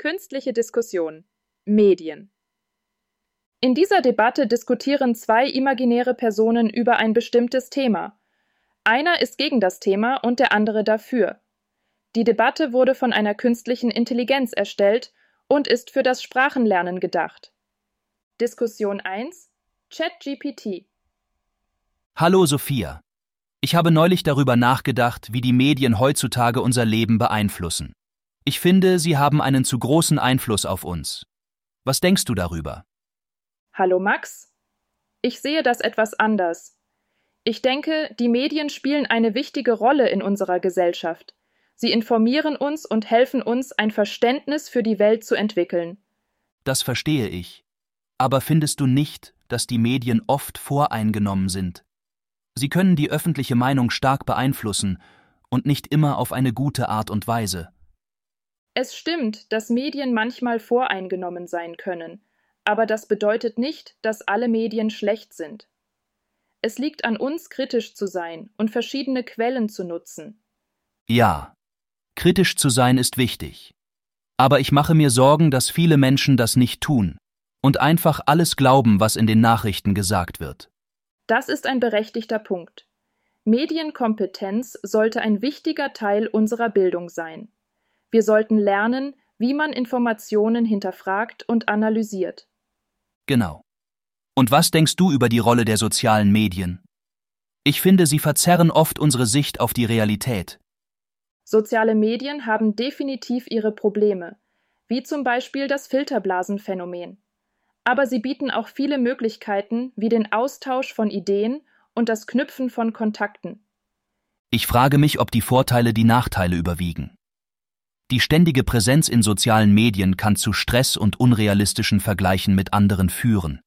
Künstliche Diskussion Medien In dieser Debatte diskutieren zwei imaginäre Personen über ein bestimmtes Thema. Einer ist gegen das Thema und der andere dafür. Die Debatte wurde von einer künstlichen Intelligenz erstellt und ist für das Sprachenlernen gedacht. Diskussion 1 ChatGPT Hallo Sophia. Ich habe neulich darüber nachgedacht, wie die Medien heutzutage unser Leben beeinflussen. Ich finde, sie haben einen zu großen Einfluss auf uns. Was denkst du darüber? Hallo Max. Ich sehe das etwas anders. Ich denke, die Medien spielen eine wichtige Rolle in unserer Gesellschaft. Sie informieren uns und helfen uns, ein Verständnis für die Welt zu entwickeln. Das verstehe ich. Aber findest du nicht, dass die Medien oft voreingenommen sind? Sie können die öffentliche Meinung stark beeinflussen und nicht immer auf eine gute Art und Weise. Es stimmt, dass Medien manchmal voreingenommen sein können, aber das bedeutet nicht, dass alle Medien schlecht sind. Es liegt an uns, kritisch zu sein und verschiedene Quellen zu nutzen. Ja, kritisch zu sein ist wichtig. Aber ich mache mir Sorgen, dass viele Menschen das nicht tun und einfach alles glauben, was in den Nachrichten gesagt wird. Das ist ein berechtigter Punkt. Medienkompetenz sollte ein wichtiger Teil unserer Bildung sein. Wir sollten lernen, wie man Informationen hinterfragt und analysiert. Genau. Und was denkst du über die Rolle der sozialen Medien? Ich finde, sie verzerren oft unsere Sicht auf die Realität. Soziale Medien haben definitiv ihre Probleme, wie zum Beispiel das Filterblasenphänomen. Aber sie bieten auch viele Möglichkeiten, wie den Austausch von Ideen und das Knüpfen von Kontakten. Ich frage mich, ob die Vorteile die Nachteile überwiegen. Die ständige Präsenz in sozialen Medien kann zu Stress und unrealistischen Vergleichen mit anderen führen.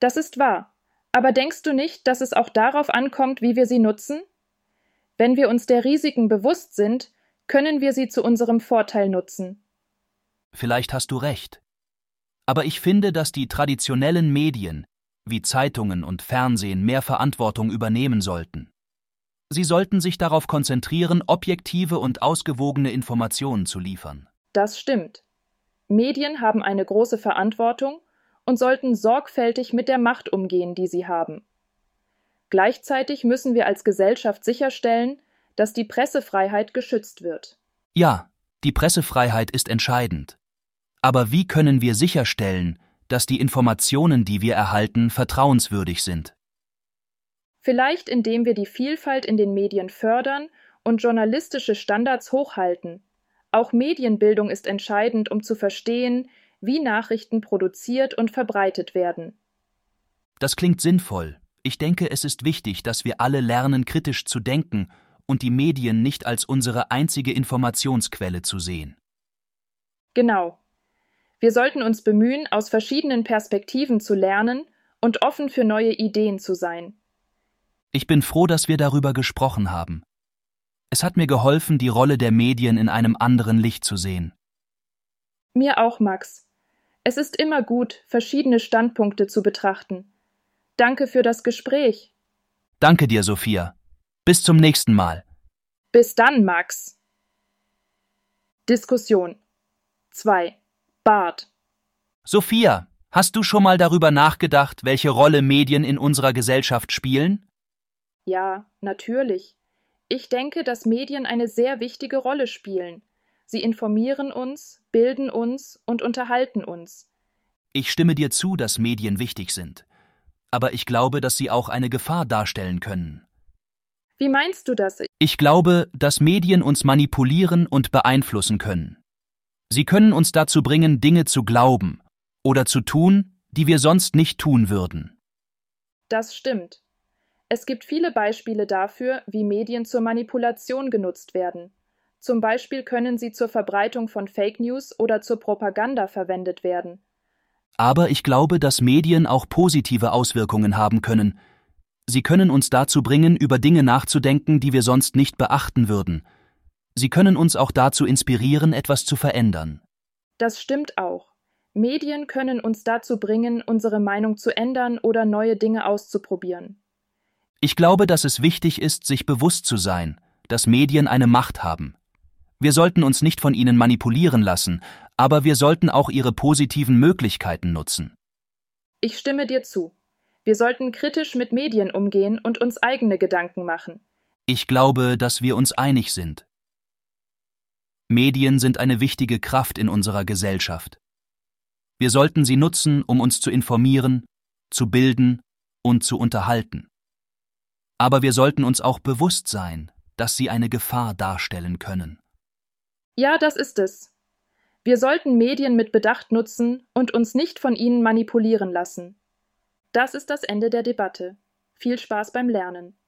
Das ist wahr. Aber denkst du nicht, dass es auch darauf ankommt, wie wir sie nutzen? Wenn wir uns der Risiken bewusst sind, können wir sie zu unserem Vorteil nutzen. Vielleicht hast du recht. Aber ich finde, dass die traditionellen Medien, wie Zeitungen und Fernsehen, mehr Verantwortung übernehmen sollten. Sie sollten sich darauf konzentrieren, objektive und ausgewogene Informationen zu liefern. Das stimmt. Medien haben eine große Verantwortung und sollten sorgfältig mit der Macht umgehen, die sie haben. Gleichzeitig müssen wir als Gesellschaft sicherstellen, dass die Pressefreiheit geschützt wird. Ja, die Pressefreiheit ist entscheidend. Aber wie können wir sicherstellen, dass die Informationen, die wir erhalten, vertrauenswürdig sind? Vielleicht indem wir die Vielfalt in den Medien fördern und journalistische Standards hochhalten. Auch Medienbildung ist entscheidend, um zu verstehen, wie Nachrichten produziert und verbreitet werden. Das klingt sinnvoll. Ich denke, es ist wichtig, dass wir alle lernen, kritisch zu denken und die Medien nicht als unsere einzige Informationsquelle zu sehen. Genau. Wir sollten uns bemühen, aus verschiedenen Perspektiven zu lernen und offen für neue Ideen zu sein. Ich bin froh, dass wir darüber gesprochen haben. Es hat mir geholfen, die Rolle der Medien in einem anderen Licht zu sehen. Mir auch, Max. Es ist immer gut, verschiedene Standpunkte zu betrachten. Danke für das Gespräch. Danke dir, Sophia. Bis zum nächsten Mal. Bis dann, Max. Diskussion 2. Bart. Sophia, hast du schon mal darüber nachgedacht, welche Rolle Medien in unserer Gesellschaft spielen? Ja, natürlich. Ich denke, dass Medien eine sehr wichtige Rolle spielen. Sie informieren uns, bilden uns und unterhalten uns. Ich stimme dir zu, dass Medien wichtig sind. Aber ich glaube, dass sie auch eine Gefahr darstellen können. Wie meinst du das? Ich glaube, dass Medien uns manipulieren und beeinflussen können. Sie können uns dazu bringen, Dinge zu glauben oder zu tun, die wir sonst nicht tun würden. Das stimmt. Es gibt viele Beispiele dafür, wie Medien zur Manipulation genutzt werden. Zum Beispiel können sie zur Verbreitung von Fake News oder zur Propaganda verwendet werden. Aber ich glaube, dass Medien auch positive Auswirkungen haben können. Sie können uns dazu bringen, über Dinge nachzudenken, die wir sonst nicht beachten würden. Sie können uns auch dazu inspirieren, etwas zu verändern. Das stimmt auch. Medien können uns dazu bringen, unsere Meinung zu ändern oder neue Dinge auszuprobieren. Ich glaube, dass es wichtig ist, sich bewusst zu sein, dass Medien eine Macht haben. Wir sollten uns nicht von ihnen manipulieren lassen, aber wir sollten auch ihre positiven Möglichkeiten nutzen. Ich stimme dir zu. Wir sollten kritisch mit Medien umgehen und uns eigene Gedanken machen. Ich glaube, dass wir uns einig sind. Medien sind eine wichtige Kraft in unserer Gesellschaft. Wir sollten sie nutzen, um uns zu informieren, zu bilden und zu unterhalten. Aber wir sollten uns auch bewusst sein, dass sie eine Gefahr darstellen können. Ja, das ist es. Wir sollten Medien mit Bedacht nutzen und uns nicht von ihnen manipulieren lassen. Das ist das Ende der Debatte. Viel Spaß beim Lernen.